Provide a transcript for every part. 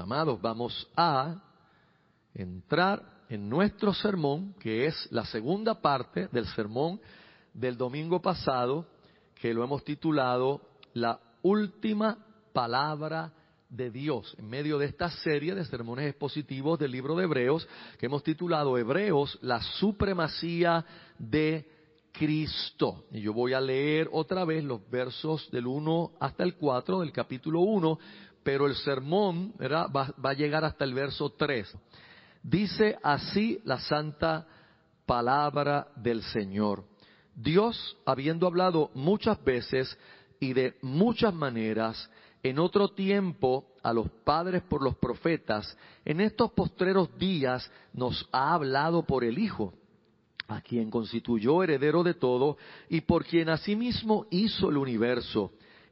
amados, vamos a entrar en nuestro sermón, que es la segunda parte del sermón del domingo pasado, que lo hemos titulado La última palabra de Dios, en medio de esta serie de sermones expositivos del libro de Hebreos, que hemos titulado Hebreos, la supremacía de Cristo. Y yo voy a leer otra vez los versos del 1 hasta el 4 del capítulo 1, pero el sermón Va, va a llegar hasta el verso 3. Dice así la santa palabra del Señor. Dios, habiendo hablado muchas veces y de muchas maneras, en otro tiempo a los padres por los profetas, en estos postreros días nos ha hablado por el Hijo, a quien constituyó heredero de todo y por quien asimismo hizo el universo,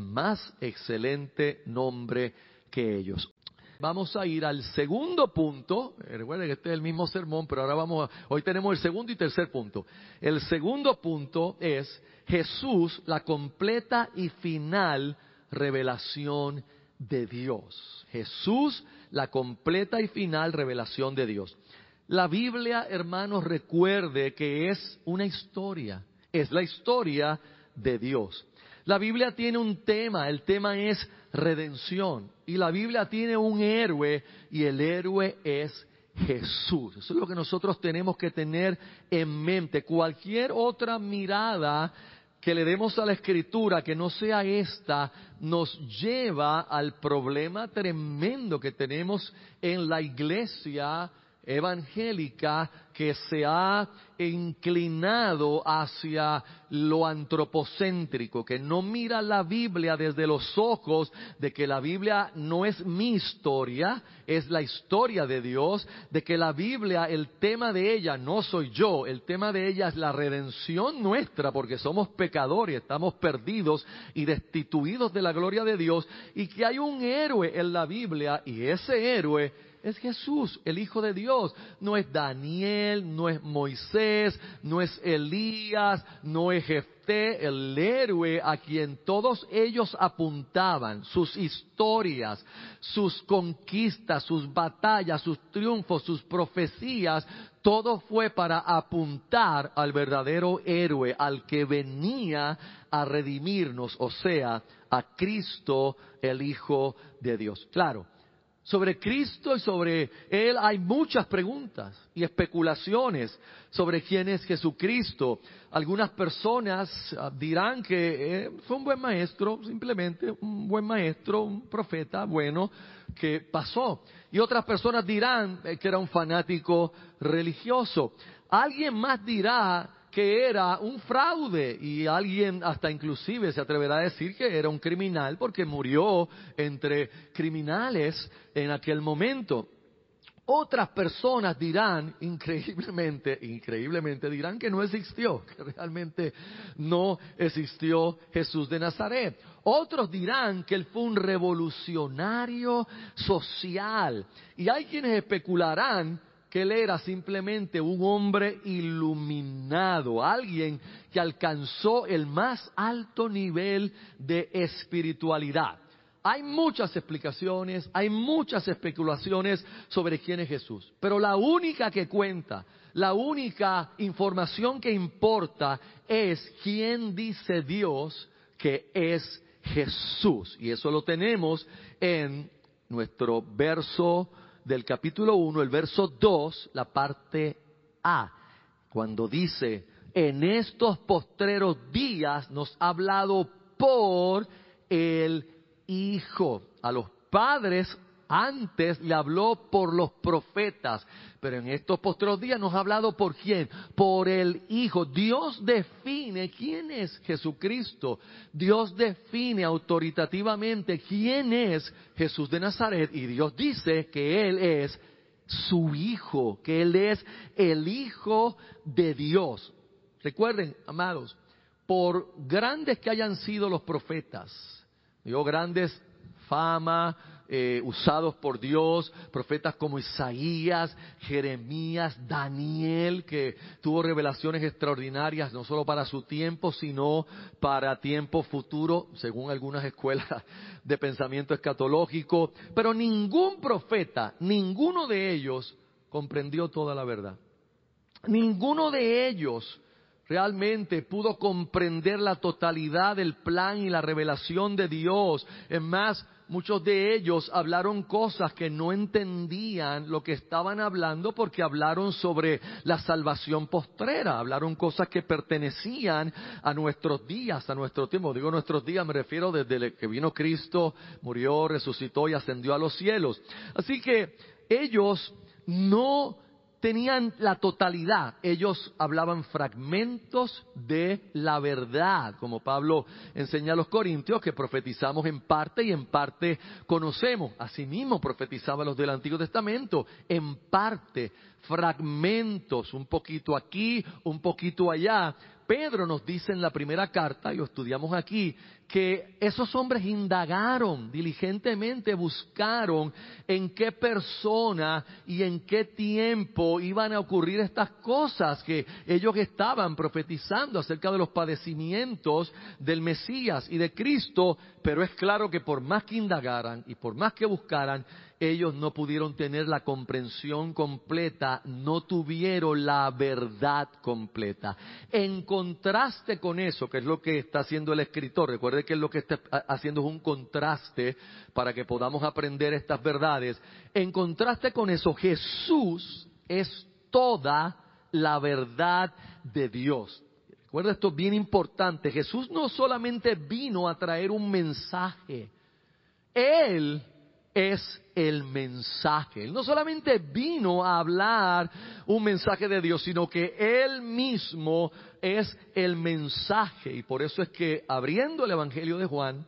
más excelente nombre que ellos. Vamos a ir al segundo punto. Recuerden que este es el mismo sermón, pero ahora vamos a, hoy tenemos el segundo y tercer punto. El segundo punto es Jesús, la completa y final revelación de Dios. Jesús, la completa y final revelación de Dios. La Biblia, hermanos, recuerde que es una historia, es la historia de Dios. La Biblia tiene un tema, el tema es redención. Y la Biblia tiene un héroe y el héroe es Jesús. Eso es lo que nosotros tenemos que tener en mente. Cualquier otra mirada que le demos a la escritura que no sea esta nos lleva al problema tremendo que tenemos en la iglesia evangélica que se ha inclinado hacia lo antropocéntrico, que no mira la Biblia desde los ojos de que la Biblia no es mi historia, es la historia de Dios, de que la Biblia, el tema de ella no soy yo, el tema de ella es la redención nuestra, porque somos pecadores, estamos perdidos y destituidos de la gloria de Dios, y que hay un héroe en la Biblia, y ese héroe es Jesús, el Hijo de Dios. No es Daniel, no es Moisés, no es Elías, no es Jefté, el héroe a quien todos ellos apuntaban, sus historias, sus conquistas, sus batallas, sus triunfos, sus profecías, todo fue para apuntar al verdadero héroe, al que venía a redimirnos, o sea, a Cristo, el Hijo de Dios. Claro, sobre Cristo y sobre Él hay muchas preguntas y especulaciones sobre quién es Jesucristo. Algunas personas ah, dirán que eh, fue un buen maestro, simplemente un buen maestro, un profeta bueno que pasó. Y otras personas dirán eh, que era un fanático religioso. Alguien más dirá que era un fraude y alguien hasta inclusive se atreverá a decir que era un criminal porque murió entre criminales en aquel momento. Otras personas dirán, increíblemente, increíblemente dirán que no existió, que realmente no existió Jesús de Nazaret. Otros dirán que él fue un revolucionario social. Y hay quienes especularán que él era simplemente un hombre iluminado, alguien que alcanzó el más alto nivel de espiritualidad. Hay muchas explicaciones, hay muchas especulaciones sobre quién es Jesús, pero la única que cuenta, la única información que importa es quién dice Dios que es Jesús. Y eso lo tenemos en nuestro verso del capítulo 1, el verso 2, la parte A, cuando dice, en estos postreros días nos ha hablado por el Hijo. A los padres antes le habló por los profetas, pero en estos postreros días nos ha hablado por quién? Por el Hijo. Dios define quién es Jesucristo. Dios define autoritativamente quién es Jesús de Nazaret y Dios dice que Él es su Hijo, que Él es el Hijo de Dios. Recuerden, amados, por grandes que hayan sido los profetas, digo grandes fama, eh, usados por Dios, profetas como Isaías, Jeremías, Daniel, que tuvo revelaciones extraordinarias no solo para su tiempo, sino para tiempo futuro, según algunas escuelas de pensamiento escatológico. Pero ningún profeta, ninguno de ellos comprendió toda la verdad. Ninguno de ellos realmente pudo comprender la totalidad del plan y la revelación de Dios. Es más, muchos de ellos hablaron cosas que no entendían lo que estaban hablando porque hablaron sobre la salvación postrera, hablaron cosas que pertenecían a nuestros días, a nuestro tiempo. Digo nuestros días, me refiero desde que vino Cristo, murió, resucitó y ascendió a los cielos. Así que ellos no tenían la totalidad. Ellos hablaban fragmentos de la verdad, como Pablo enseña a los corintios, que profetizamos en parte y en parte conocemos. Asimismo profetizaban los del Antiguo Testamento, en parte, fragmentos, un poquito aquí, un poquito allá, Pedro nos dice en la primera carta, y estudiamos aquí, que esos hombres indagaron diligentemente, buscaron en qué persona y en qué tiempo iban a ocurrir estas cosas que ellos estaban profetizando acerca de los padecimientos del Mesías y de Cristo, pero es claro que por más que indagaran y por más que buscaran, ellos no pudieron tener la comprensión completa, no tuvieron la verdad completa. En contraste con eso, que es lo que está haciendo el escritor, recuerde que lo que está haciendo es un contraste para que podamos aprender estas verdades. En contraste con eso, Jesús es toda la verdad de Dios. Recuerda esto bien importante, Jesús no solamente vino a traer un mensaje, Él es el mensaje. Él no solamente vino a hablar un mensaje de Dios, sino que Él mismo es el mensaje. Y por eso es que abriendo el Evangelio de Juan,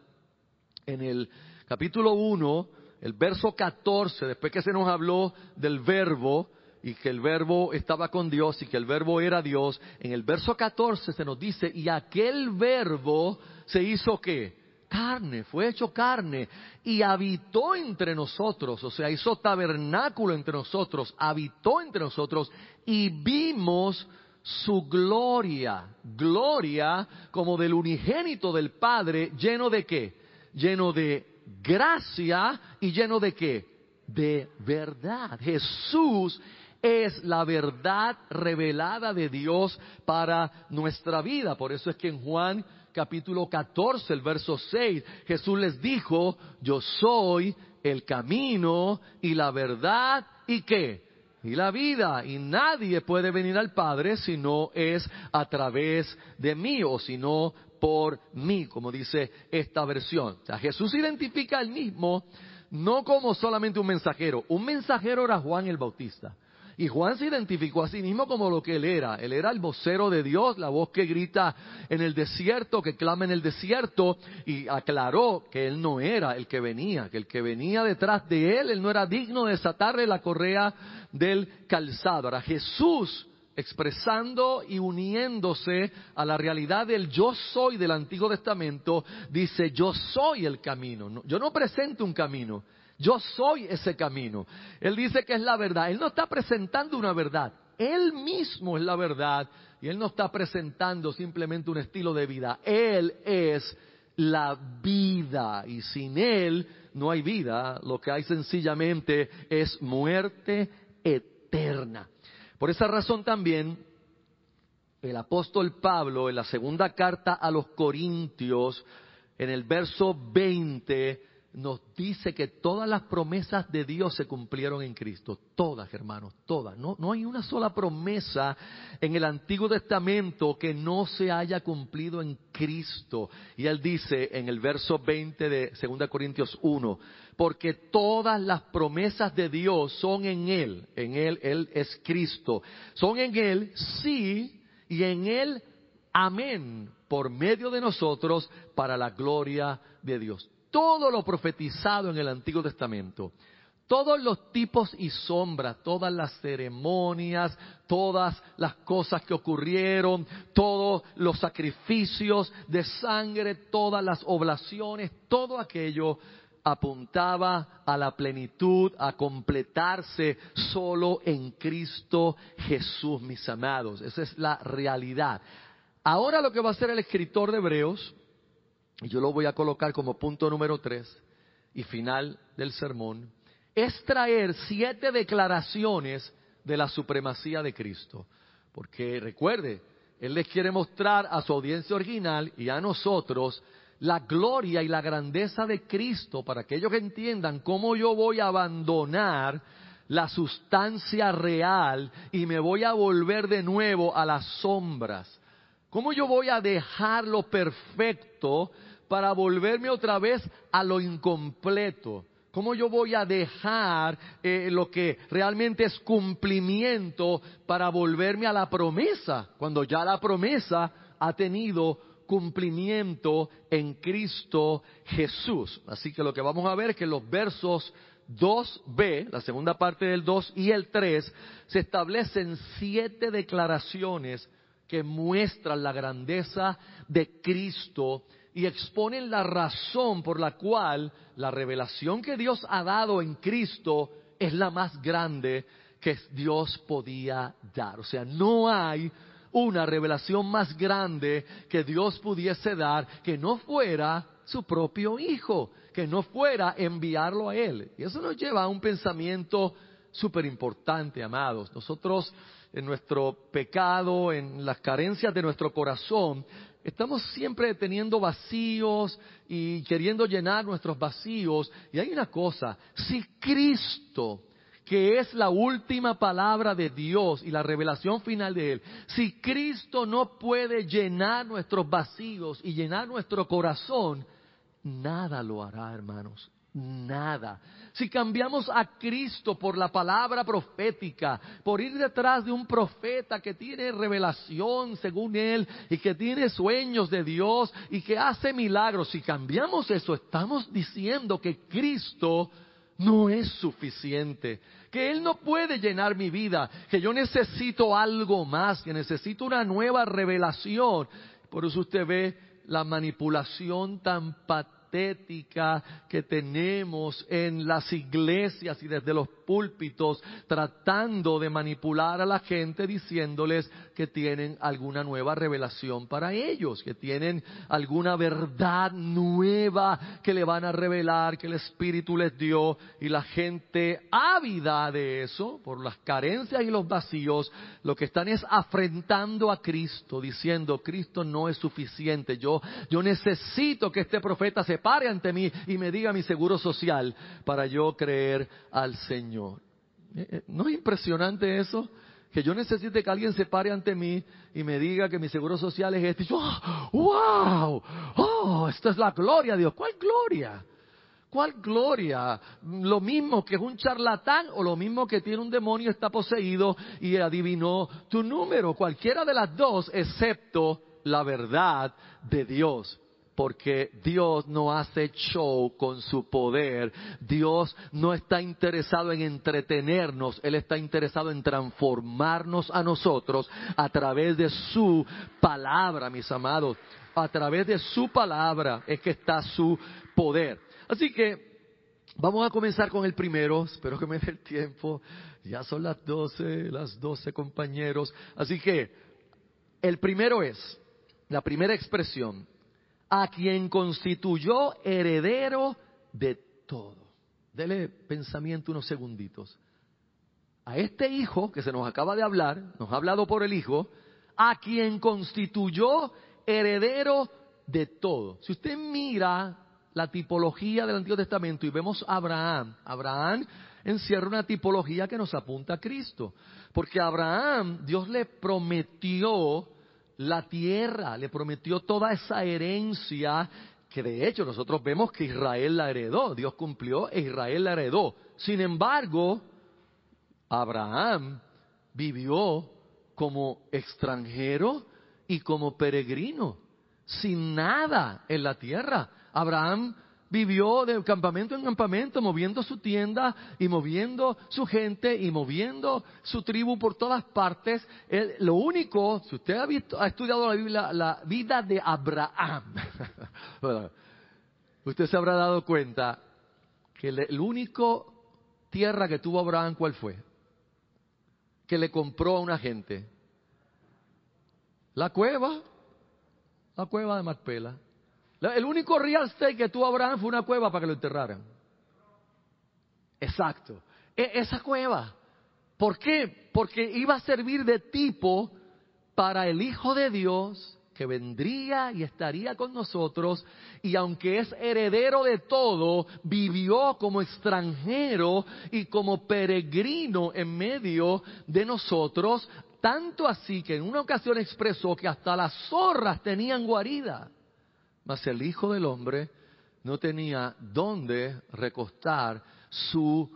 en el capítulo 1, el verso 14, después que se nos habló del verbo, y que el verbo estaba con Dios y que el verbo era Dios, en el verso 14 se nos dice, y aquel verbo se hizo qué? Carne, fue hecho carne y habitó entre nosotros, o sea, hizo tabernáculo entre nosotros, habitó entre nosotros y vimos su gloria, gloria como del unigénito del Padre, lleno de qué? Lleno de gracia y lleno de qué? De verdad. Jesús es la verdad revelada de Dios para nuestra vida. Por eso es que en Juan capítulo 14, el verso 6, Jesús les dijo, yo soy el camino y la verdad y qué? Y la vida. Y nadie puede venir al Padre si no es a través de mí o si no por mí, como dice esta versión. Jesús identifica al mismo no como solamente un mensajero. Un mensajero era Juan el Bautista. Y Juan se identificó a sí mismo como lo que él era. Él era el vocero de Dios, la voz que grita en el desierto, que clama en el desierto, y aclaró que él no era el que venía, que el que venía detrás de él, él no era digno de desatarle la correa del calzado. Ahora Jesús expresando y uniéndose a la realidad del yo soy del Antiguo Testamento, dice, yo soy el camino. Yo no presento un camino, yo soy ese camino. Él dice que es la verdad. Él no está presentando una verdad. Él mismo es la verdad. Y Él no está presentando simplemente un estilo de vida. Él es la vida. Y sin Él no hay vida. Lo que hay sencillamente es muerte eterna. Por esa razón también el apóstol Pablo en la segunda carta a los Corintios, en el verso 20, nos dice que todas las promesas de Dios se cumplieron en Cristo. Todas, hermanos, todas. No, no hay una sola promesa en el Antiguo Testamento que no se haya cumplido en Cristo. Y él dice en el verso 20 de 2 Corintios 1, porque todas las promesas de Dios son en Él. En Él, Él es Cristo. Son en Él, sí, y en Él, amén, por medio de nosotros, para la gloria de Dios todo lo profetizado en el Antiguo Testamento, todos los tipos y sombras, todas las ceremonias, todas las cosas que ocurrieron, todos los sacrificios de sangre, todas las oblaciones, todo aquello apuntaba a la plenitud, a completarse solo en Cristo Jesús, mis amados. Esa es la realidad. Ahora lo que va a hacer el escritor de Hebreos, y yo lo voy a colocar como punto número tres y final del sermón, es traer siete declaraciones de la supremacía de Cristo. Porque recuerde, Él les quiere mostrar a su audiencia original y a nosotros la gloria y la grandeza de Cristo para que ellos entiendan cómo yo voy a abandonar la sustancia real y me voy a volver de nuevo a las sombras. ¿Cómo yo voy a dejar lo perfecto para volverme otra vez a lo incompleto? ¿Cómo yo voy a dejar eh, lo que realmente es cumplimiento para volverme a la promesa, cuando ya la promesa ha tenido cumplimiento en Cristo Jesús. Así que lo que vamos a ver es que los versos 2b, la segunda parte del 2 y el 3, se establecen siete declaraciones que muestran la grandeza de Cristo y exponen la razón por la cual la revelación que Dios ha dado en Cristo es la más grande que Dios podía dar. O sea, no hay una revelación más grande que Dios pudiese dar que no fuera su propio Hijo, que no fuera enviarlo a Él. Y eso nos lleva a un pensamiento súper importante, amados. Nosotros, en nuestro pecado, en las carencias de nuestro corazón, estamos siempre teniendo vacíos y queriendo llenar nuestros vacíos. Y hay una cosa, si Cristo que es la última palabra de Dios y la revelación final de Él, si Cristo no puede llenar nuestros vacíos y llenar nuestro corazón, nada lo hará, hermanos. Nada. Si cambiamos a Cristo por la palabra profética, por ir detrás de un profeta que tiene revelación según Él y que tiene sueños de Dios y que hace milagros, si cambiamos eso, estamos diciendo que Cristo no es suficiente, que Él no puede llenar mi vida, que yo necesito algo más, que necesito una nueva revelación. Por eso usted ve la manipulación tan que tenemos en las iglesias y desde los púlpitos tratando de manipular a la gente diciéndoles que tienen alguna nueva revelación para ellos, que tienen alguna verdad nueva que le van a revelar, que el Espíritu les dio y la gente ávida de eso, por las carencias y los vacíos, lo que están es afrentando a Cristo, diciendo, Cristo no es suficiente, yo, yo necesito que este profeta se pare ante mí y me diga mi seguro social para yo creer al Señor. Eh, eh, ¿No es impresionante eso? Que yo necesite que alguien se pare ante mí y me diga que mi seguro social es este. Y yo, ¡wow! ¡Oh! Esta es la gloria de Dios. ¿Cuál gloria? ¿Cuál gloria? Lo mismo que es un charlatán o lo mismo que tiene un demonio, está poseído y adivinó tu número. Cualquiera de las dos, excepto la verdad de Dios porque Dios no hace show con su poder. Dios no está interesado en entretenernos, Él está interesado en transformarnos a nosotros a través de su palabra, mis amados. A través de su palabra es que está su poder. Así que vamos a comenzar con el primero. Espero que me dé el tiempo. Ya son las doce, las doce compañeros. Así que el primero es, la primera expresión, a quien constituyó heredero de todo. Dele pensamiento unos segunditos. A este hijo que se nos acaba de hablar, nos ha hablado por el hijo, a quien constituyó heredero de todo. Si usted mira la tipología del Antiguo Testamento y vemos a Abraham, Abraham encierra una tipología que nos apunta a Cristo. Porque a Abraham Dios le prometió la tierra, le prometió toda esa herencia que de hecho nosotros vemos que Israel la heredó, Dios cumplió e Israel la heredó. Sin embargo, Abraham vivió como extranjero y como peregrino, sin nada en la tierra. Abraham vivió de campamento en campamento, moviendo su tienda y moviendo su gente y moviendo su tribu por todas partes. lo único, si usted ha, visto, ha estudiado la Biblia, la vida de Abraham, usted se habrá dado cuenta que el, único tierra que tuvo Abraham, ¿cuál fue? Que le compró a una gente. La cueva, la cueva de Marpela. El único real estate que tuvo Abraham fue una cueva para que lo enterraran. Exacto. E, esa cueva. ¿Por qué? Porque iba a servir de tipo para el Hijo de Dios que vendría y estaría con nosotros y aunque es heredero de todo, vivió como extranjero y como peregrino en medio de nosotros, tanto así que en una ocasión expresó que hasta las zorras tenían guarida. Mas el Hijo del Hombre no tenía dónde recostar su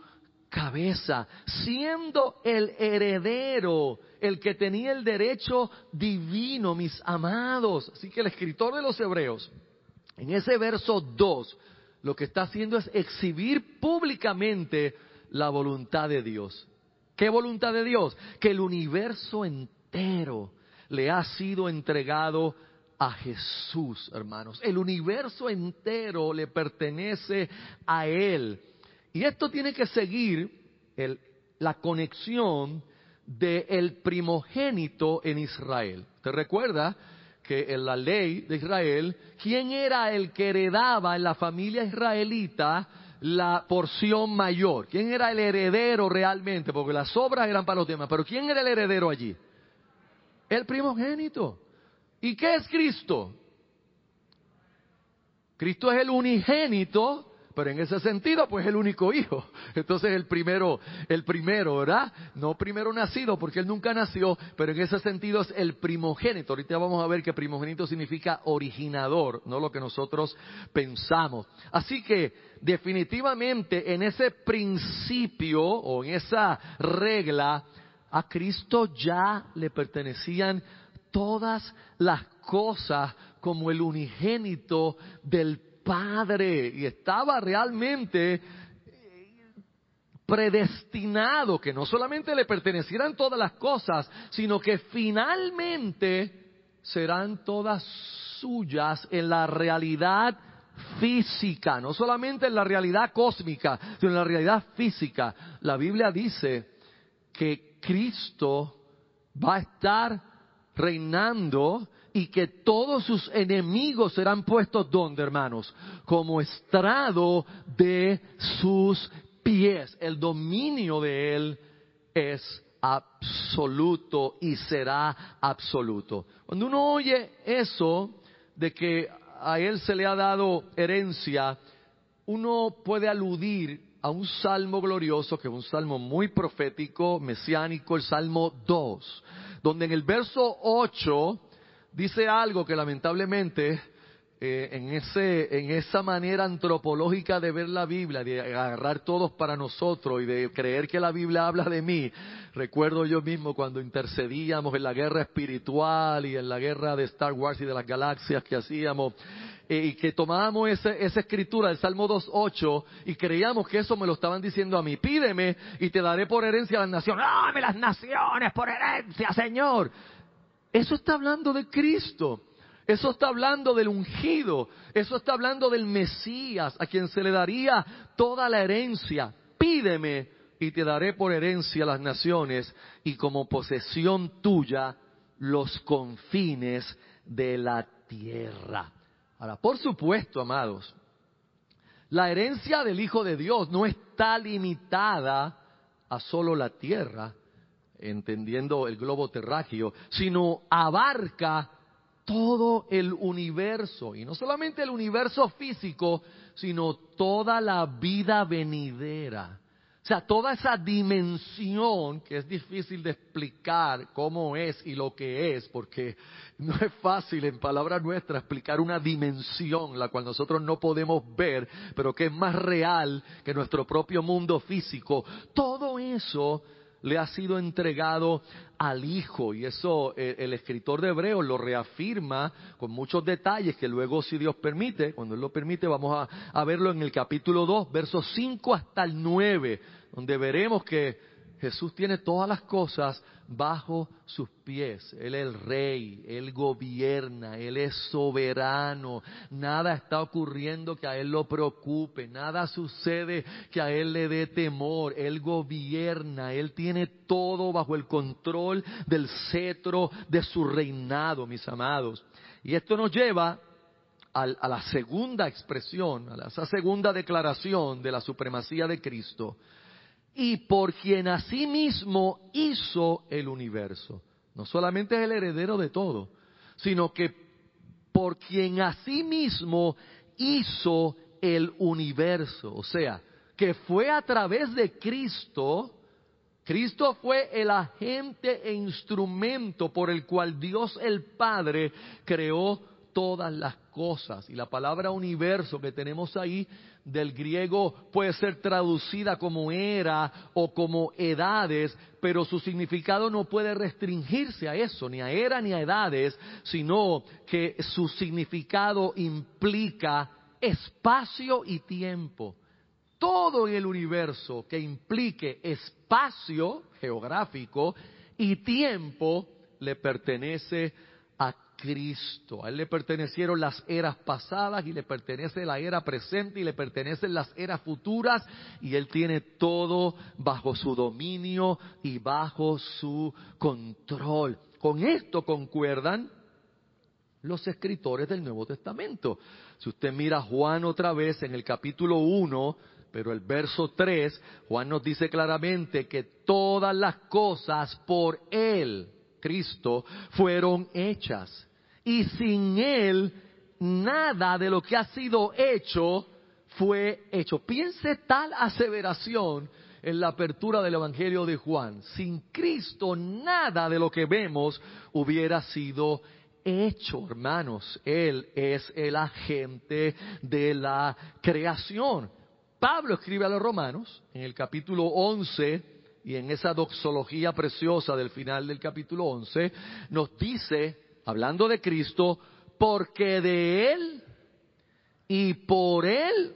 cabeza, siendo el heredero, el que tenía el derecho divino, mis amados. Así que el escritor de los Hebreos, en ese verso 2, lo que está haciendo es exhibir públicamente la voluntad de Dios. ¿Qué voluntad de Dios? Que el universo entero le ha sido entregado a Jesús, hermanos. El universo entero le pertenece a Él. Y esto tiene que seguir la conexión del primogénito en Israel. ¿Te recuerda que en la ley de Israel, quién era el que heredaba en la familia israelita la porción mayor? ¿Quién era el heredero realmente? Porque las obras eran para los demás, pero ¿quién era el heredero allí? El primogénito. ¿Y qué es Cristo? Cristo es el unigénito, pero en ese sentido, pues el único hijo. Entonces el primero, el primero, ¿verdad? No primero nacido, porque él nunca nació, pero en ese sentido es el primogénito. Ahorita vamos a ver que primogénito significa originador, no lo que nosotros pensamos. Así que definitivamente en ese principio o en esa regla, a Cristo ya le pertenecían todas las cosas como el unigénito del Padre y estaba realmente eh, predestinado que no solamente le pertenecieran todas las cosas, sino que finalmente serán todas suyas en la realidad física, no solamente en la realidad cósmica, sino en la realidad física. La Biblia dice que Cristo va a estar reinando y que todos sus enemigos serán puestos donde, hermanos? Como estrado de sus pies. El dominio de él es absoluto y será absoluto. Cuando uno oye eso de que a él se le ha dado herencia, uno puede aludir a un salmo glorioso, que es un salmo muy profético, mesiánico, el Salmo 2 donde en el verso 8 dice algo que lamentablemente eh, en, ese, en esa manera antropológica de ver la Biblia, de agarrar todos para nosotros y de creer que la Biblia habla de mí, recuerdo yo mismo cuando intercedíamos en la guerra espiritual y en la guerra de Star Wars y de las galaxias que hacíamos, eh, y que tomábamos esa escritura del Salmo 2.8 y creíamos que eso me lo estaban diciendo a mí. Pídeme y te daré por herencia las naciones. ¡Dame las naciones por herencia, Señor! Eso está hablando de Cristo. Eso está hablando del ungido. Eso está hablando del Mesías, a quien se le daría toda la herencia. Pídeme y te daré por herencia las naciones y como posesión tuya los confines de la tierra. Ahora, por supuesto, amados, la herencia del Hijo de Dios no está limitada a solo la tierra, entendiendo el globo terráqueo, sino abarca todo el universo, y no solamente el universo físico, sino toda la vida venidera. O sea, toda esa dimensión que es difícil de explicar cómo es y lo que es, porque no es fácil en palabras nuestras explicar una dimensión la cual nosotros no podemos ver, pero que es más real que nuestro propio mundo físico. Todo eso le ha sido entregado al Hijo. Y eso eh, el, escritor de Hebreos lo reafirma con muchos detalles que luego, si Dios permite, cuando Él lo permite, vamos a, a verlo en el capítulo 2, versos 5 hasta el 9, donde veremos que Jesús tiene todas las cosas bajo sus pies. Él es el rey, Él gobierna, Él es soberano. Nada está ocurriendo que a Él lo preocupe, nada sucede que a Él le dé temor. Él gobierna, Él tiene todo bajo el control del cetro de su reinado, mis amados. Y esto nos lleva a la segunda expresión, a esa segunda declaración de la supremacía de Cristo y por quien asimismo hizo el universo. No solamente es el heredero de todo, sino que por quien asimismo hizo el universo. O sea, que fue a través de Cristo, Cristo fue el agente e instrumento por el cual Dios el Padre creó todas las cosas. Y la palabra universo que tenemos ahí del griego puede ser traducida como era o como edades, pero su significado no puede restringirse a eso, ni a era ni a edades, sino que su significado implica espacio y tiempo. Todo en el universo que implique espacio geográfico y tiempo le pertenece a Cristo. A Él le pertenecieron las eras pasadas y le pertenece la era presente y le pertenecen las eras futuras y Él tiene todo bajo su dominio y bajo su control. Con esto concuerdan los escritores del Nuevo Testamento. Si usted mira Juan otra vez en el capítulo 1, pero el verso 3, Juan nos dice claramente que todas las cosas por Él, Cristo, fueron hechas y sin Él nada de lo que ha sido hecho fue hecho. Piense tal aseveración en la apertura del Evangelio de Juan. Sin Cristo nada de lo que vemos hubiera sido hecho, hermanos. Él es el agente de la creación. Pablo escribe a los romanos en el capítulo 11 y en esa doxología preciosa del final del capítulo 11 nos dice hablando de Cristo, porque de Él y por Él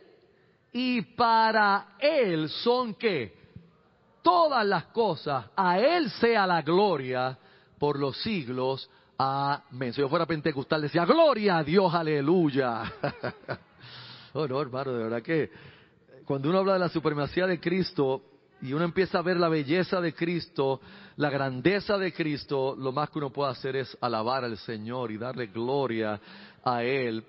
y para Él son que todas las cosas, a Él sea la gloria por los siglos. Amén. Si yo fuera pentecostal decía, gloria a Dios, aleluya. oh no, hermano, de verdad que cuando uno habla de la supremacía de Cristo, y uno empieza a ver la belleza de Cristo, la grandeza de Cristo, lo más que uno puede hacer es alabar al Señor y darle gloria a Él,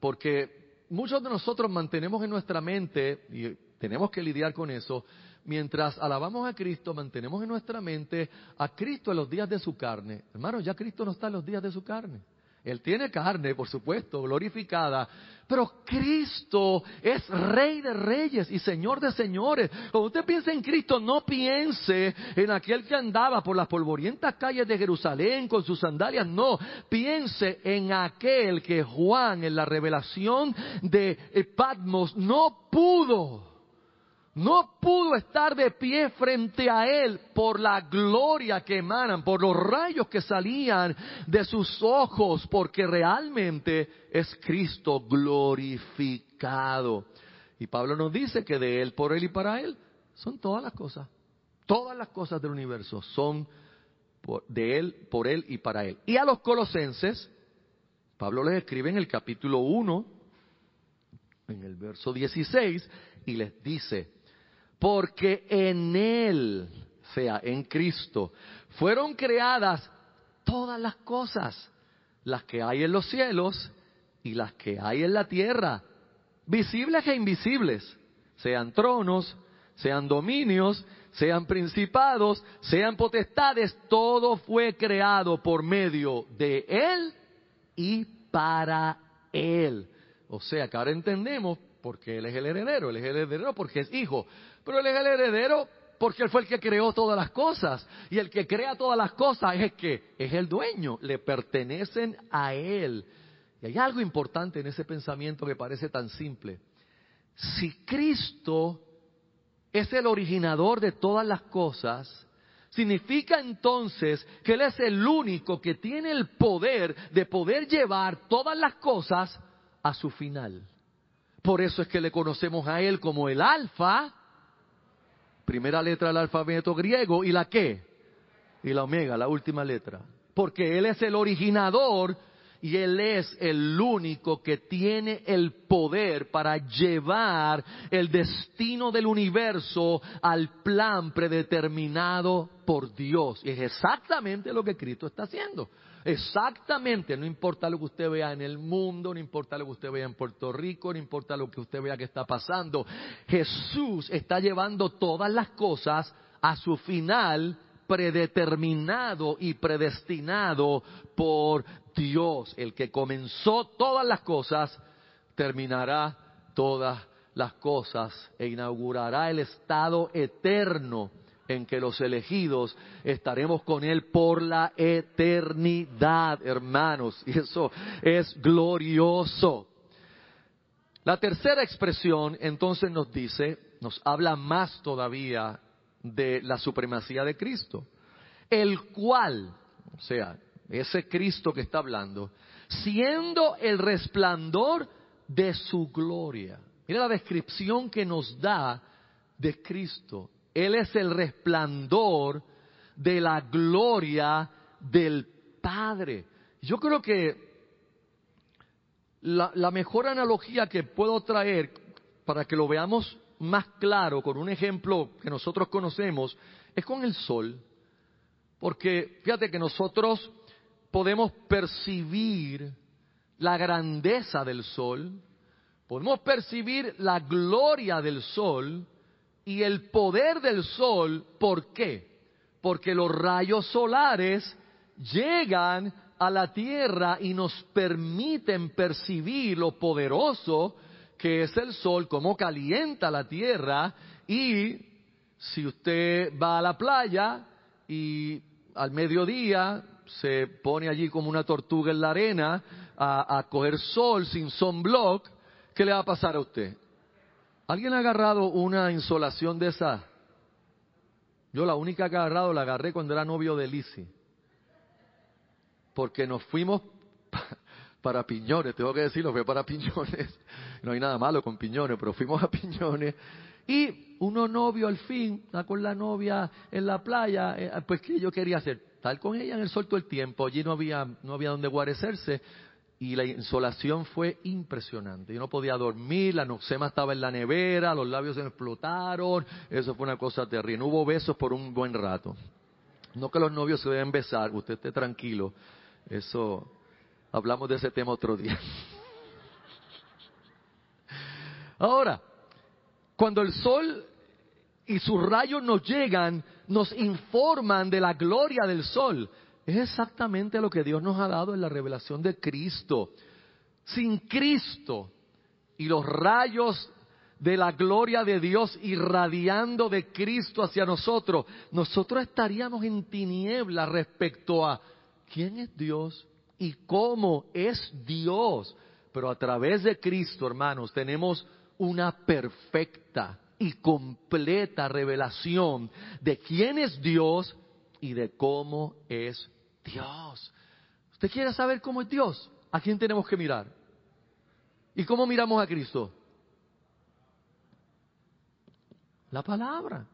porque muchos de nosotros mantenemos en nuestra mente, y tenemos que lidiar con eso, mientras alabamos a Cristo, mantenemos en nuestra mente a Cristo en los días de su carne. Hermano, ya Cristo no está en los días de su carne. Él tiene carne, por supuesto, glorificada, pero Cristo es Rey de Reyes y Señor de Señores. Cuando usted piensa en Cristo, no piense en aquel que andaba por las polvorientas calles de Jerusalén con sus sandalias, no, piense en aquel que Juan en la revelación de Patmos no pudo no pudo estar de pie frente a él por la gloria que emanan, por los rayos que salían de sus ojos, porque realmente es Cristo glorificado. Y Pablo nos dice que de él, por él y para él son todas las cosas. Todas las cosas del universo son de él, por él y para él. Y a los colosenses, Pablo les escribe en el capítulo 1, en el verso 16, y les dice, porque en Él, sea, en Cristo, fueron creadas todas las cosas, las que hay en los cielos y las que hay en la tierra, visibles e invisibles, sean tronos, sean dominios, sean principados, sean potestades, todo fue creado por medio de Él y para Él. O sea que ahora entendemos por qué Él es el heredero, Él es el heredero porque es hijo, pero Él es el heredero porque Él fue el que creó todas las cosas. Y el que crea todas las cosas es que es el dueño, le pertenecen a Él. Y hay algo importante en ese pensamiento que parece tan simple. Si Cristo es el originador de todas las cosas, significa entonces que Él es el único que tiene el poder de poder llevar todas las cosas a su final. Por eso es que le conocemos a Él como el alfa, primera letra del alfabeto griego, y la qué? Y la omega, la última letra. Porque Él es el originador y Él es el único que tiene el poder para llevar el destino del universo al plan predeterminado por Dios. Y es exactamente lo que Cristo está haciendo. Exactamente, no importa lo que usted vea en el mundo, no importa lo que usted vea en Puerto Rico, no importa lo que usted vea que está pasando. Jesús está llevando todas las cosas a su final predeterminado y predestinado por Dios. El que comenzó todas las cosas, terminará todas las cosas e inaugurará el estado eterno en que los elegidos estaremos con Él por la eternidad, hermanos. Y eso es glorioso. La tercera expresión entonces nos dice, nos habla más todavía de la supremacía de Cristo, el cual, o sea, ese Cristo que está hablando, siendo el resplandor de su gloria. Mira la descripción que nos da de Cristo. Él es el resplandor de la gloria del Padre. Yo creo que la, mejor analogía que puedo traer para que lo veamos más claro con un ejemplo que nosotros conocemos es con el sol. Porque fíjate que nosotros podemos percibir la grandeza del sol, podemos percibir la gloria del sol y el poder del sol. ¿Por qué? Porque los rayos solares llegan a la tierra y nos permiten percibir lo poderoso que es el sol, cómo calienta la tierra y si usted va a la playa y al mediodía se pone allí como una tortuga en la arena a, coger sol sin sunblock, ¿qué le va a pasar a usted? ¿Alguien ha agarrado una insolación de esa? Yo la única que he agarrado la agarré cuando era novio de Lizzie. Porque nos fuimos para Piñones, tengo que decirlo, fue para Piñones. No hay nada malo con Piñones, pero fuimos a Piñones. Y uno novio al fin, con la novia en la playa, eh, pues ¿qué yo quería hacer? Estar con ella en el sol todo el tiempo, allí no había, no había donde guarecerse y la insolación fue impresionante. Yo no podía dormir, la noxema estaba en la nevera, los labios se explotaron, eso fue una cosa terrible. No hubo besos por un buen rato. No que los novios se deben besar, usted esté tranquilo. Eso, hablamos de ese tema otro día. Ahora, cuando el sol y sus rayos nos llegan, nos informan de la gloria del sol. Es exactamente lo que Dios nos ha dado en la revelación de Cristo. Sin Cristo y los rayos de la gloria de Dios irradiando de Cristo hacia nosotros, nosotros estaríamos en tiniebla respecto a quién es Dios y cómo es Dios. Pero a través de Cristo, hermanos, tenemos una perfecta y completa revelación de quién es Dios y de cómo es Dios. ¿Usted quiere saber cómo es Dios? ¿A quién tenemos que mirar? ¿Y cómo miramos a Cristo? La palabra.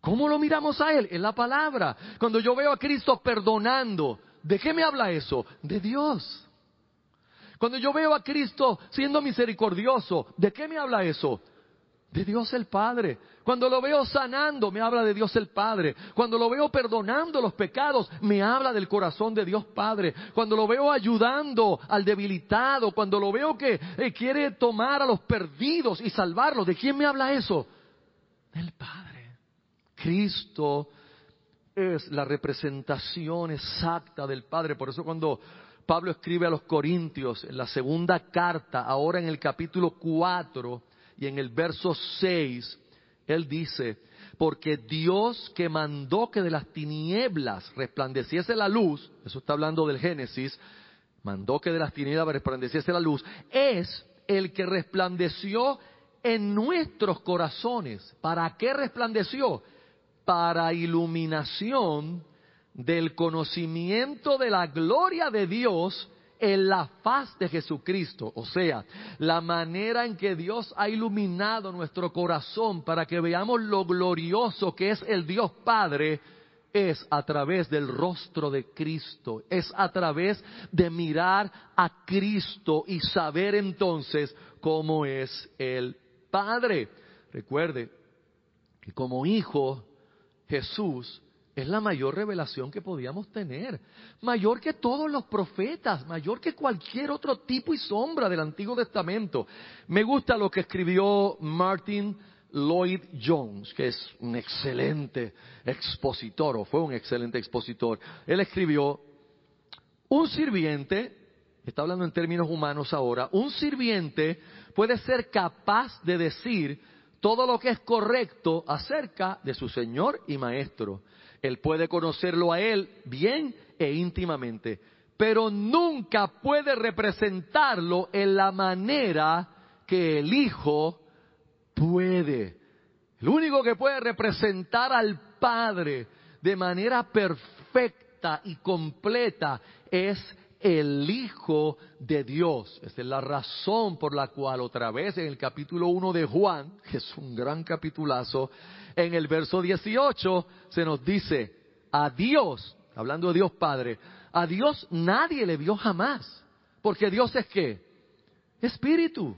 ¿Cómo lo miramos a Él? En la palabra. Cuando yo veo a Cristo perdonando, ¿de qué me habla eso? De Dios. Cuando yo veo a Cristo siendo misericordioso, ¿de qué me habla eso? De Dios el Padre. Cuando lo veo sanando, me habla de Dios el Padre. Cuando lo veo perdonando los pecados, me habla del corazón de Dios Padre. Cuando lo veo ayudando al debilitado, cuando lo veo que eh, quiere tomar a los perdidos y salvarlos, ¿de quién me habla eso? Del Padre. Cristo es la representación exacta del Padre. Por eso cuando Pablo escribe a los Corintios en la segunda carta, ahora en el capítulo 4 y en el verso 6, él dice, porque Dios que mandó que de las tinieblas resplandeciese la luz, eso está hablando del Génesis, mandó que de las tinieblas resplandeciese la luz, es el que resplandeció en nuestros corazones. ¿Para qué resplandeció? para iluminación del conocimiento de la gloria de Dios en la faz de Jesucristo. O sea, la manera en que Dios ha iluminado nuestro corazón para que veamos lo glorioso que es el Dios Padre es a través del rostro de Cristo, es a través de mirar a Cristo y saber entonces cómo es el Padre. Recuerde que como hijo Jesús es la mayor revelación que podíamos tener, mayor que todos los profetas, mayor que cualquier otro tipo y sombra del Antiguo Testamento. Me gusta lo que escribió Martin Lloyd Jones, que es un excelente expositor, o fue un excelente expositor. Él escribió, un sirviente, está hablando en términos humanos ahora, un sirviente puede ser capaz de decir todo lo que es correcto acerca de su Señor y Maestro. Él puede conocerlo a Él bien e íntimamente, pero nunca puede representarlo en la manera que el Hijo puede. El único que puede representar al Padre de manera perfecta y completa es el Hijo de Dios. Esa es la razón por la cual otra vez en el capítulo 1 de Juan, que es un gran capitulazo, en el verso 18 se nos dice, a Dios, hablando de Dios Padre, a Dios nadie le vio jamás, porque Dios es qué? Espíritu,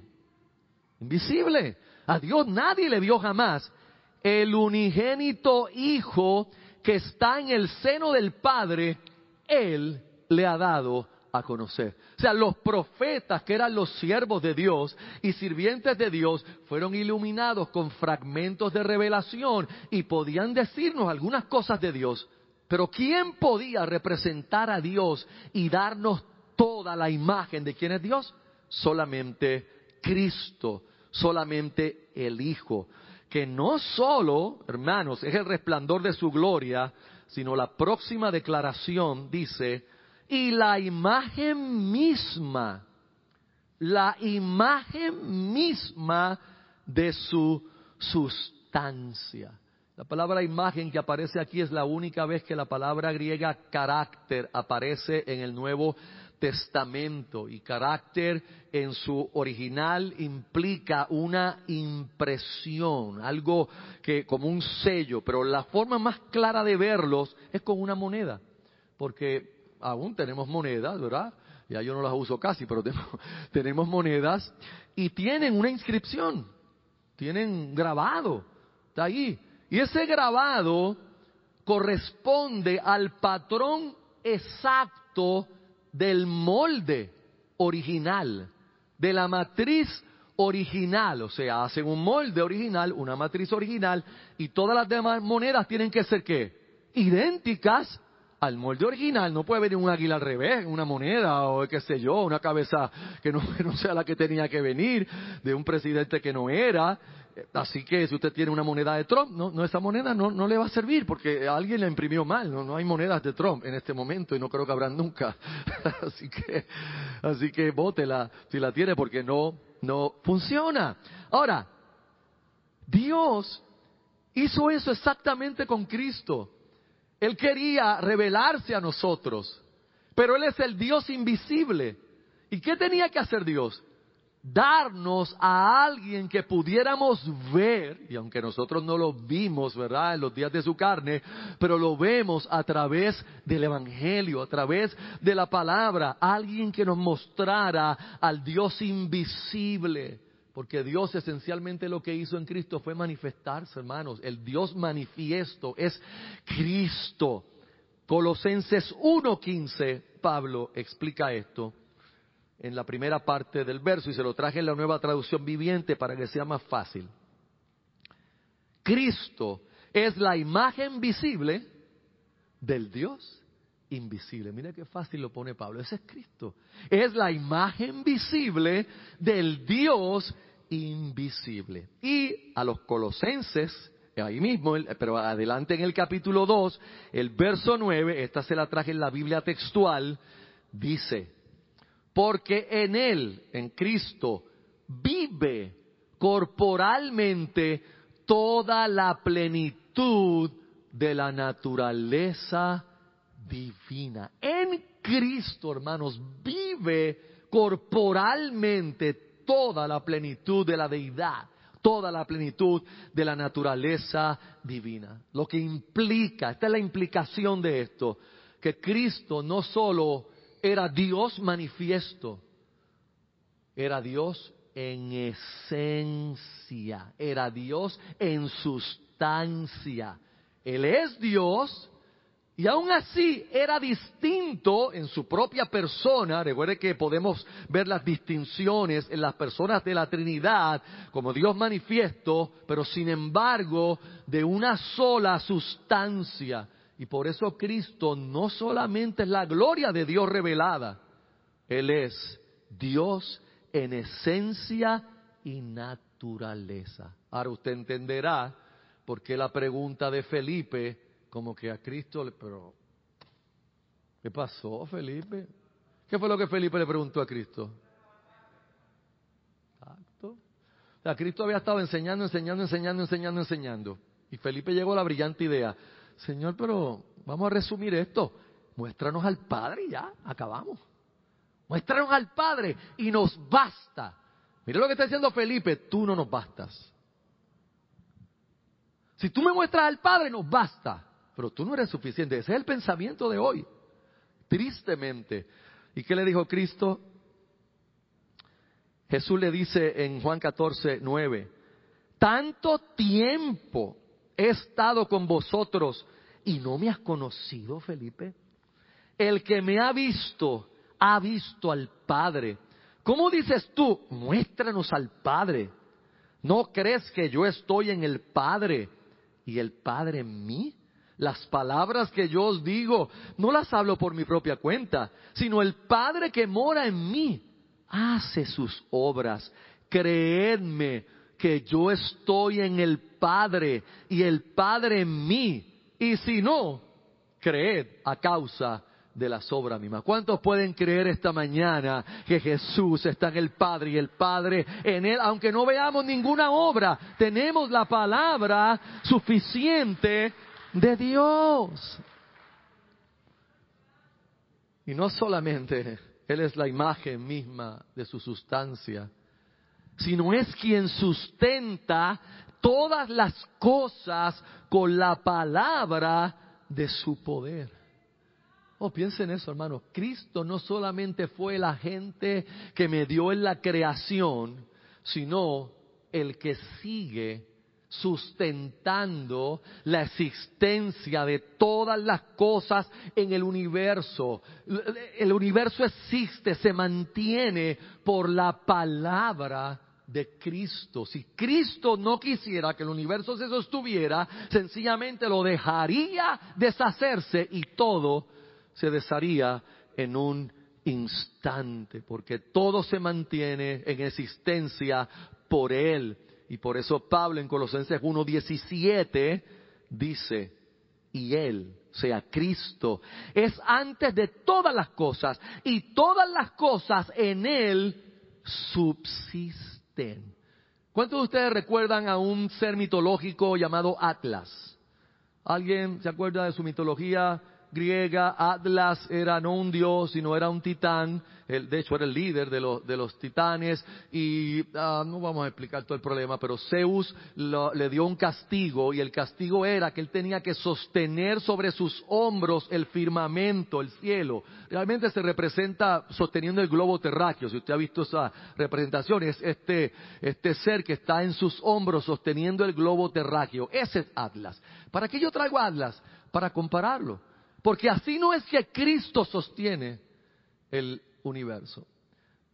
invisible. A Dios nadie le vio jamás. El unigénito Hijo que está en el seno del Padre, Él le ha dado a conocer. O sea, los profetas que eran los siervos de Dios y sirvientes de Dios fueron iluminados con fragmentos de revelación y podían decirnos algunas cosas de Dios. Pero ¿quién podía representar a Dios y darnos toda la imagen de quién es Dios? Solamente Cristo, solamente el Hijo, que no solo, hermanos, es el resplandor de su gloria, sino la próxima declaración dice, y la imagen misma, la imagen misma de su sustancia. La palabra imagen que aparece aquí es la única vez que la palabra griega carácter aparece en el Nuevo Testamento. Y carácter en su original implica una impresión, algo que como un sello, pero la forma más clara de verlos es con una moneda, porque aún tenemos monedas, ¿verdad? Ya yo no las uso casi, pero tenemos, monedas y tienen una inscripción, tienen grabado, está ahí. Y ese grabado corresponde al patrón exacto del molde original, de la matriz original, o sea, hacen un molde original, una matriz original, y todas las demás monedas tienen que ser qué? Idénticas al molde original. No puede venir un águila al revés, una moneda o qué sé yo, una cabeza que no, sea la que tenía que venir, de un presidente que no era. Así que si usted tiene una moneda de Trump, no, no esa moneda no, no le va a servir porque alguien la imprimió mal. No, no hay monedas de Trump en este momento y no creo que habrán nunca. así que, así que bótela si la tiene porque no, no funciona. Ahora, Dios hizo eso exactamente con Cristo. Él quería revelarse a nosotros, pero Él es el Dios invisible. ¿Y qué tenía que hacer Dios? Darnos a alguien que pudiéramos ver, y aunque nosotros no lo vimos, ¿verdad?, en los días de su carne, pero lo vemos a través del Evangelio, a través de la palabra, alguien que nos mostrara al Dios invisible porque Dios esencialmente lo que hizo en Cristo fue manifestarse, hermanos. El Dios manifiesto es Cristo. Colosenses 1.15, Pablo explica esto en la primera parte del verso y se lo traje en la nueva traducción viviente para que sea más fácil. Cristo es la imagen visible del Dios invisible. Mira qué fácil lo pone Pablo. Ese es Cristo. Es la imagen visible del Dios invisible. Y a los colosenses, ahí mismo, pero adelante en el capítulo 2, el verso 9, esta se la traje en la Biblia textual, dice, porque en Él, en Cristo, vive corporalmente toda la plenitud de la naturaleza divina. En Cristo, hermanos, vive corporalmente toda la plenitud de la deidad, toda la plenitud de la naturaleza divina. Lo que implica, esta es la implicación de esto, que Cristo no solo era Dios manifiesto, era Dios en esencia, era Dios en sustancia. Él es Dios y aún así era distinto en su propia persona. Recuerde que podemos ver las distinciones en las personas de la Trinidad como Dios manifiesto, pero sin embargo de una sola sustancia. Y por eso Cristo no solamente es la gloria de Dios revelada, Él es Dios en esencia y naturaleza. Ahora usted entenderá por qué la pregunta de Felipe como que a Cristo le... Pero, ¿qué pasó, Felipe? ¿Qué fue lo que Felipe le preguntó a Cristo? Exacto. O sea, Cristo había estado enseñando, enseñando, enseñando, enseñando, enseñando. Y Felipe llegó a la brillante idea. Señor, pero vamos a resumir esto. Muéstranos al Padre y ya, acabamos. Muéstranos al Padre y nos basta. Mira lo que está diciendo Felipe, tú no nos bastas. Si tú me muestras al Padre, nos basta pero tú no eres suficiente. Ese es el pensamiento de hoy, tristemente. ¿Y qué le dijo Cristo? Jesús le dice en Juan 14, 9, tanto tiempo he estado con vosotros y no me has conocido, Felipe. El que me ha visto, ha visto al Padre. ¿Cómo dices tú? Muéstranos al Padre. ¿No crees que yo estoy en el Padre y el Padre en mí? Las palabras que yo os digo no las hablo por mi propia cuenta, sino el Padre que mora en mí hace sus obras. Creedme que yo estoy en el Padre y el Padre en mí. Y si no, creed a causa de las obras mismas. ¿Cuántos pueden creer esta mañana que Jesús está en el Padre y el Padre en Él? Aunque no veamos ninguna obra, tenemos la palabra suficiente de Dios. Y no solamente Él es la imagen misma de su sustancia, sino es quien sustenta todas las cosas con la palabra de su poder. Oh, piensen eso, hermano. Cristo no solamente fue el agente que me dio en la creación, sino el que sigue sustentando la existencia de todas las cosas en el universo. El universo existe, se mantiene por la palabra de Cristo. Si Cristo no quisiera que el universo se sostuviera, sencillamente lo dejaría deshacerse y todo se desharía en un instante, porque todo se mantiene en existencia por Él. Y por eso Pablo en Colosenses 1.17 dice, y Él, sea Cristo, es antes de todas las cosas y todas las cosas en Él subsisten. ¿Cuántos de ustedes recuerdan a un ser mitológico llamado Atlas? ¿Alguien se acuerda de su mitología griega? Atlas era no un dios, sino era un titán de hecho era el líder de los, de los titanes y ah, no vamos a explicar todo el problema, pero Zeus le dio un castigo y el castigo era que él tenía que sostener sobre sus hombros el firmamento, el cielo. Realmente se representa sosteniendo el globo terráqueo, si usted ha visto esa representación, es este, este ser que está en sus hombros sosteniendo el globo terráqueo. Ese es Atlas. ¿Para qué yo traigo Atlas? Para compararlo. Porque así no es que Cristo sostiene el, universo.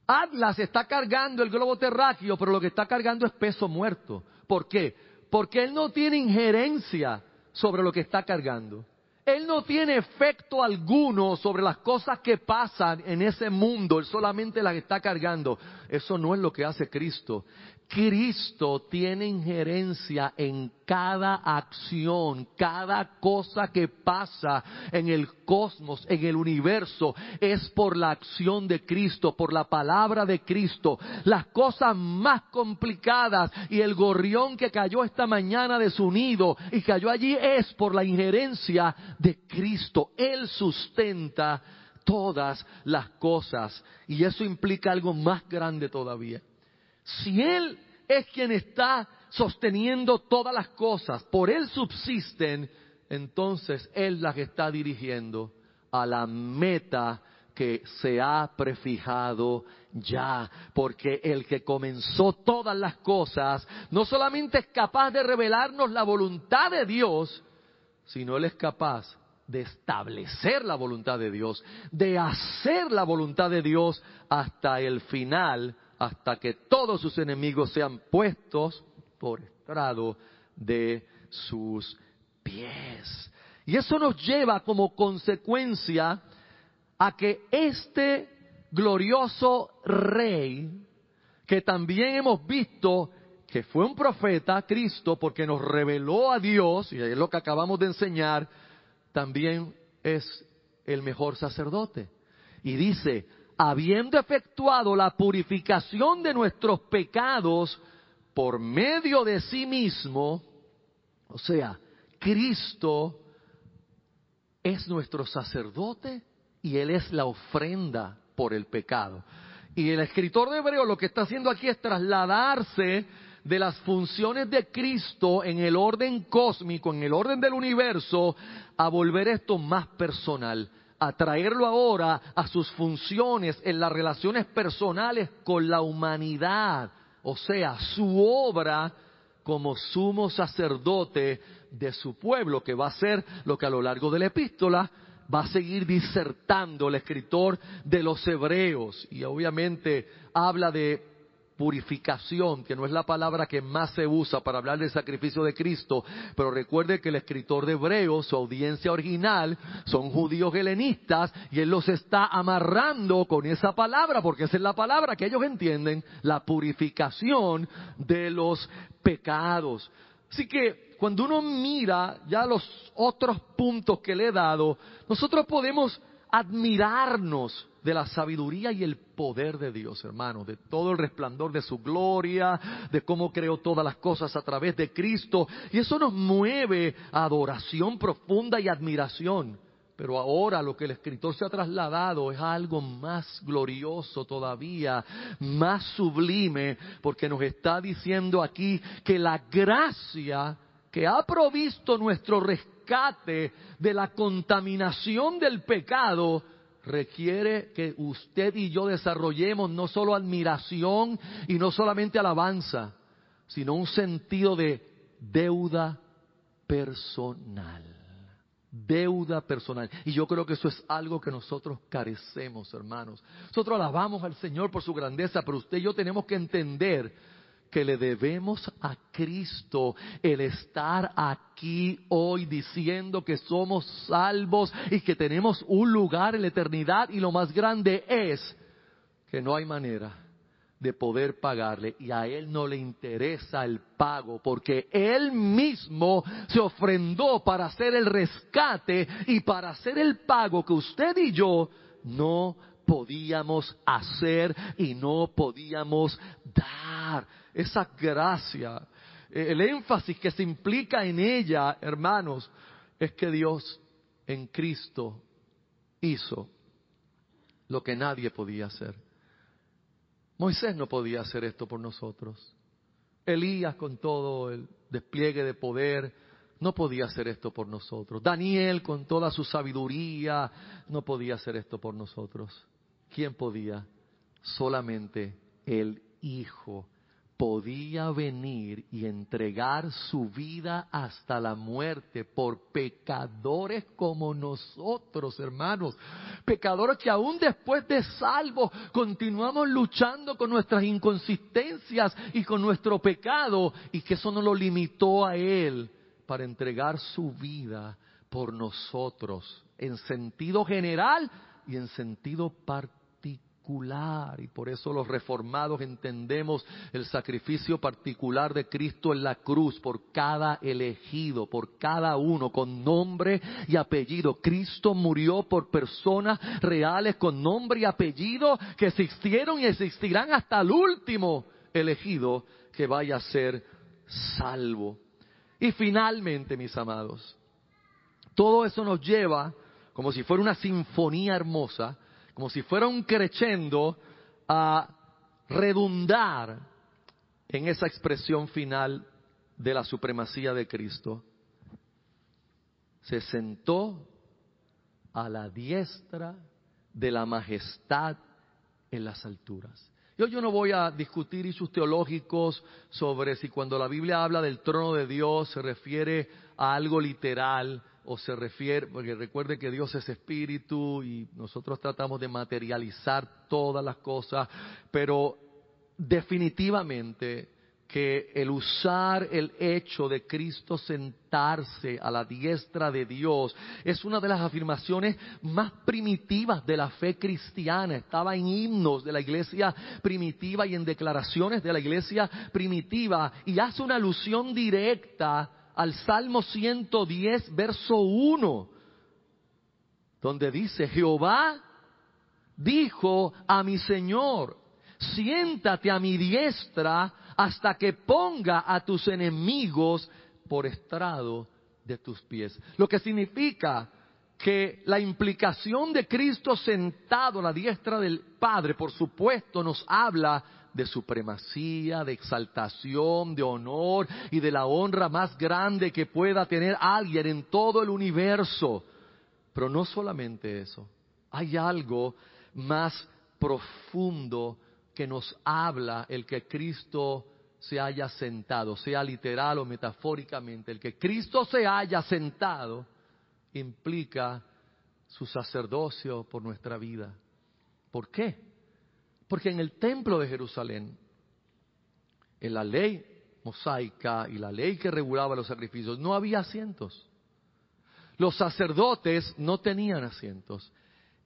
Atlas está cargando el globo terráqueo, pero lo que está cargando es peso muerto. ¿Por qué? Porque él no tiene injerencia sobre lo que está cargando. Él no tiene efecto alguno sobre las cosas que pasan en ese mundo, Él solamente las está cargando. Eso no es lo que hace Cristo. Cristo tiene injerencia en cada acción, cada cosa que pasa en el cosmos, en el universo, es por la acción de Cristo, por la palabra de Cristo. Las cosas más complicadas y el gorrión que cayó esta mañana de su nido y cayó allí es por la injerencia de Cristo. Él sustenta todas las cosas y eso implica algo más grande todavía. Si Él es quien está sosteniendo todas las cosas, por Él subsisten, entonces Él las está dirigiendo a la meta que se ha prefijado ya, porque el que comenzó todas las cosas no solamente es capaz de revelarnos la voluntad de Dios, sino Él es capaz de establecer la voluntad de Dios, de hacer la voluntad de Dios hasta el final hasta que todos sus enemigos sean puestos por estrado de sus pies. Y eso nos lleva como consecuencia a que este glorioso rey, que también hemos visto que fue un profeta, Cristo, porque nos reveló a Dios, y es lo que acabamos de enseñar, también es el mejor sacerdote. Y dice, habiendo efectuado la purificación de nuestros pecados por medio de sí mismo, o sea, Cristo es nuestro sacerdote y Él es la ofrenda por el pecado. Y el escritor de Hebreo lo que está haciendo aquí es trasladarse de las funciones de Cristo en el orden cósmico, en el orden del universo, a volver esto más personal a traerlo ahora a sus funciones en las relaciones personales con la humanidad, o sea, su obra como sumo sacerdote de su pueblo, que va a ser lo que a lo largo de la epístola va a seguir disertando el escritor de los hebreos. Y obviamente habla de purificación, que no es la palabra que más se usa para hablar del sacrificio de Cristo, pero recuerde que el escritor de Hebreos, su audiencia original, son judíos helenistas y él los está amarrando con esa palabra, porque esa es la palabra que ellos entienden, la purificación de los pecados. Así que cuando uno mira ya los otros puntos que le he dado, nosotros podemos admirarnos de la sabiduría y el poder de Dios, hermano, de todo el resplandor de su gloria, de cómo creó todas las cosas a través de Cristo. Y eso nos mueve a adoración profunda y admiración. Pero ahora lo que el escritor se ha trasladado es algo más glorioso todavía, más sublime, porque nos está diciendo aquí que la gracia que ha provisto nuestro rescate de la contaminación del pecado, requiere que usted y yo desarrollemos no solo admiración y no solamente alabanza, sino un sentido de deuda personal. Deuda personal. Y yo creo que eso es algo que nosotros carecemos, hermanos. Nosotros alabamos al Señor por su grandeza, pero usted y yo tenemos que entender que le debemos a Cristo el estar aquí hoy diciendo que somos salvos y que tenemos un lugar en la eternidad y lo más grande es que no hay manera de poder pagarle y a Él no le interesa el pago porque Él mismo se ofrendó para hacer el rescate y para hacer el pago que usted y yo no podíamos hacer y no podíamos dar esa gracia, eh, el énfasis que se implica en ella, hermanos, es que Dios en Cristo hizo lo que nadie podía hacer. Moisés no podía hacer esto por nosotros. Elías con todo el despliegue de poder no podía hacer esto por nosotros. Daniel con toda su sabiduría no podía hacer esto por nosotros. ¿Quién podía? Solamente el Hijo podía venir y entregar su vida hasta la muerte por pecadores como nosotros, hermanos. Pecadores que aún después de salvo continuamos luchando con nuestras inconsistencias y con nuestro pecado y que eso no lo limitó a Él para entregar su vida por nosotros, en sentido general y en sentido particular y por eso los reformados entendemos el sacrificio particular de Cristo en la cruz por cada elegido, por cada uno, con nombre y apellido. Cristo murió por personas reales con nombre y apellido que existieron y existirán hasta el último elegido que vaya a ser salvo. Y finalmente, mis amados, todo eso nos lleva, como si fuera una sinfonía hermosa, como si fuera un crescendo, a redundar en esa expresión final de la supremacía de Cristo. Se sentó a la diestra de la majestad en las alturas. Yo, yo no voy a discutir issues teológicos sobre si cuando la Biblia habla del trono de Dios se refiere a algo literal o se refiere, porque recuerde que Dios es espíritu y nosotros tratamos de materializar todas las cosas, pero definitivamente que el usar el hecho de Cristo sentarse a la diestra de Dios es una de las afirmaciones más primitivas de la fe cristiana. Estaba en himnos de la iglesia primitiva y en declaraciones de la iglesia primitiva y hace una alusión directa al Salmo 110, verso 1, donde dice, Jehová dijo a mi Señor, siéntate a mi diestra hasta que ponga a tus enemigos por estrado de tus pies. Lo que significa que la implicación de Cristo sentado a la diestra del Padre, por supuesto, nos habla de supremacía, de exaltación, de honor y de la honra más grande que pueda tener alguien en todo el universo. Pero no solamente eso, hay algo más profundo que nos habla el que Cristo se haya sentado, sea literal o metafóricamente, el que Cristo se haya sentado implica su sacerdocio por nuestra vida. ¿Por qué? Porque en el templo de Jerusalén, en la ley mosaica y la ley que regulaba los sacrificios, no había asientos. Los sacerdotes no tenían asientos.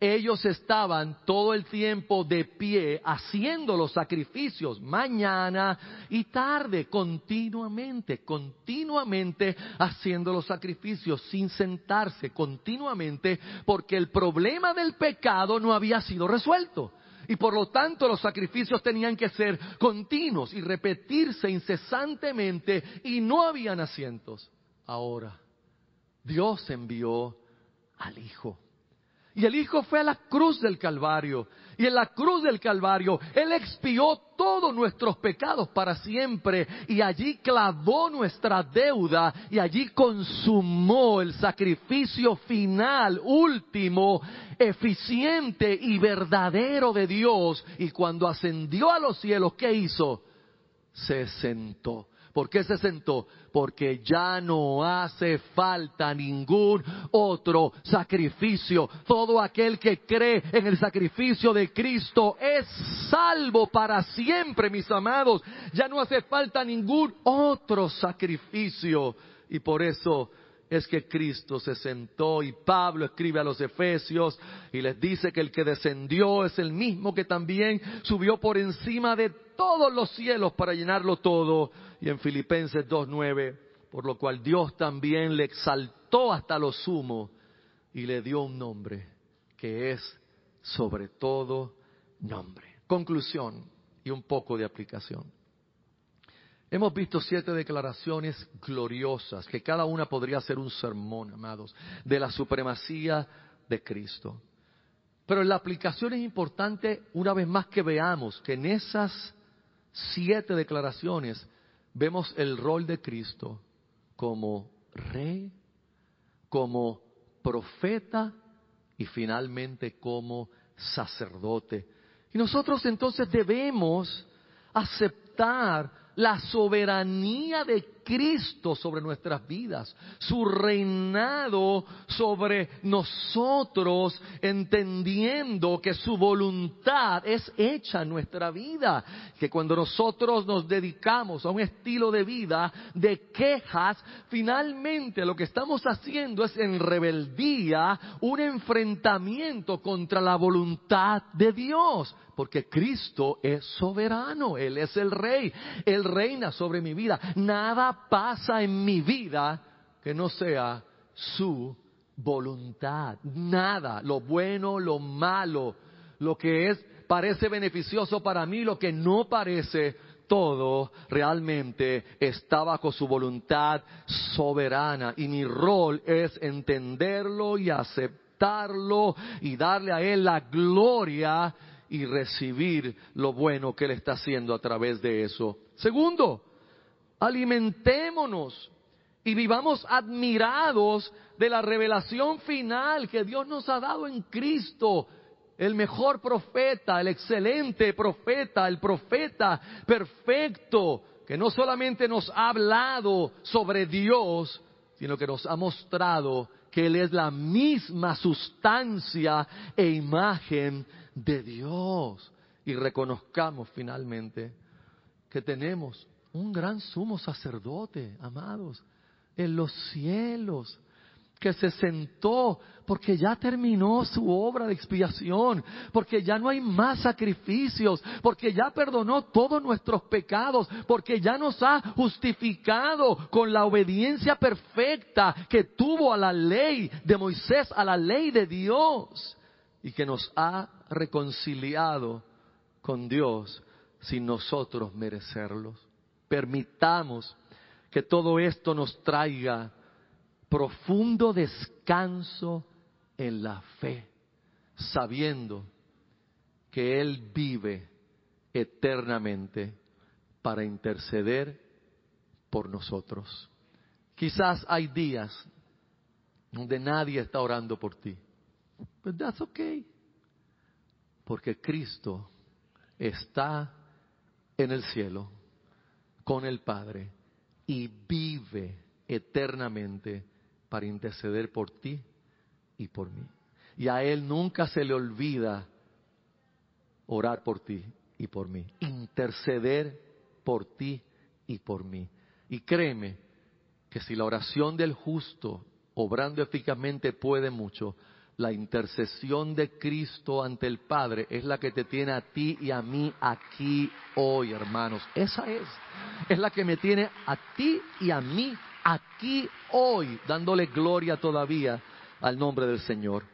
Ellos estaban todo el tiempo de pie haciendo los sacrificios, mañana y tarde, continuamente, continuamente haciendo los sacrificios, sin sentarse, continuamente, porque el problema del pecado no había sido resuelto. Y por lo tanto los sacrificios tenían que ser continuos y repetirse incesantemente y no habían asientos. Ahora, Dios envió al Hijo y el Hijo fue a la cruz del Calvario. Y en la cruz del Calvario Él expió todos nuestros pecados para siempre. Y allí clavó nuestra deuda. Y allí consumó el sacrificio final, último, eficiente y verdadero de Dios. Y cuando ascendió a los cielos, ¿qué hizo? Se sentó ¿Por qué se sentó? Porque ya no hace falta ningún otro sacrificio. Todo aquel que cree en el sacrificio de Cristo es salvo para siempre, mis amados. Ya no hace falta ningún otro sacrificio. Y por eso es que Cristo se sentó y Pablo escribe a los Efesios y les dice que el que descendió es el mismo que también subió por encima de todos los cielos para llenarlo todo. Y en Filipenses 2.9, por lo cual Dios también le exaltó hasta lo sumo y le dio un nombre que es sobre todo nombre. Conclusión y un poco de aplicación. Hemos visto siete declaraciones gloriosas, que cada una podría ser un sermón, amados, de la supremacía de Cristo. Pero la aplicación es importante una vez más que veamos que en esas siete declaraciones vemos el rol de Cristo como rey, como profeta y finalmente como sacerdote. Y nosotros entonces debemos aceptar la soberanía de Cristo sobre nuestras vidas, su reinado sobre nosotros, entendiendo que su voluntad es hecha en nuestra vida, que cuando nosotros nos dedicamos a un estilo de vida de quejas, finalmente lo que estamos haciendo es en rebeldía un enfrentamiento contra la voluntad de Dios porque Cristo es soberano, Él es el rey, Él reina sobre mi vida. Nada pasa en mi vida que no sea su voluntad. Nada, lo bueno, lo malo, lo que es parece beneficioso para mí, lo que no parece, todo realmente está bajo su voluntad soberana y mi rol es entenderlo y aceptarlo y darle a él la gloria y recibir lo bueno que Él está haciendo a través de eso. Segundo, alimentémonos y vivamos admirados de la revelación final que Dios nos ha dado en Cristo. El mejor profeta, el excelente profeta, el profeta perfecto, que no solamente nos ha hablado sobre Dios, sino que nos ha mostrado que Él es la misma sustancia e imagen de Dios y reconozcamos finalmente que tenemos un gran sumo sacerdote, amados, en los cielos, que se sentó porque ya terminó su obra de expiación, porque ya no hay más sacrificios, porque ya perdonó todos nuestros pecados, porque ya nos ha justificado con la obediencia perfecta que tuvo a la ley de Moisés, a la ley de Dios y que nos ha reconciliado con Dios sin nosotros merecerlos. Permitamos que todo esto nos traiga profundo descanso en la fe, sabiendo que Él vive eternamente para interceder por nosotros. Quizás hay días donde nadie está orando por ti. But that's okay. Porque Cristo está en el cielo con el Padre y vive eternamente para interceder por ti y por mí. Y a Él nunca se le olvida orar por ti y por mí, interceder por ti y por mí. Y créeme que si la oración del justo, obrando eficazmente, puede mucho, la intercesión de Cristo ante el Padre es la que te tiene a ti y a mí aquí hoy, hermanos. Esa es. Es la que me tiene a ti y a mí aquí hoy, dándole gloria todavía al nombre del Señor.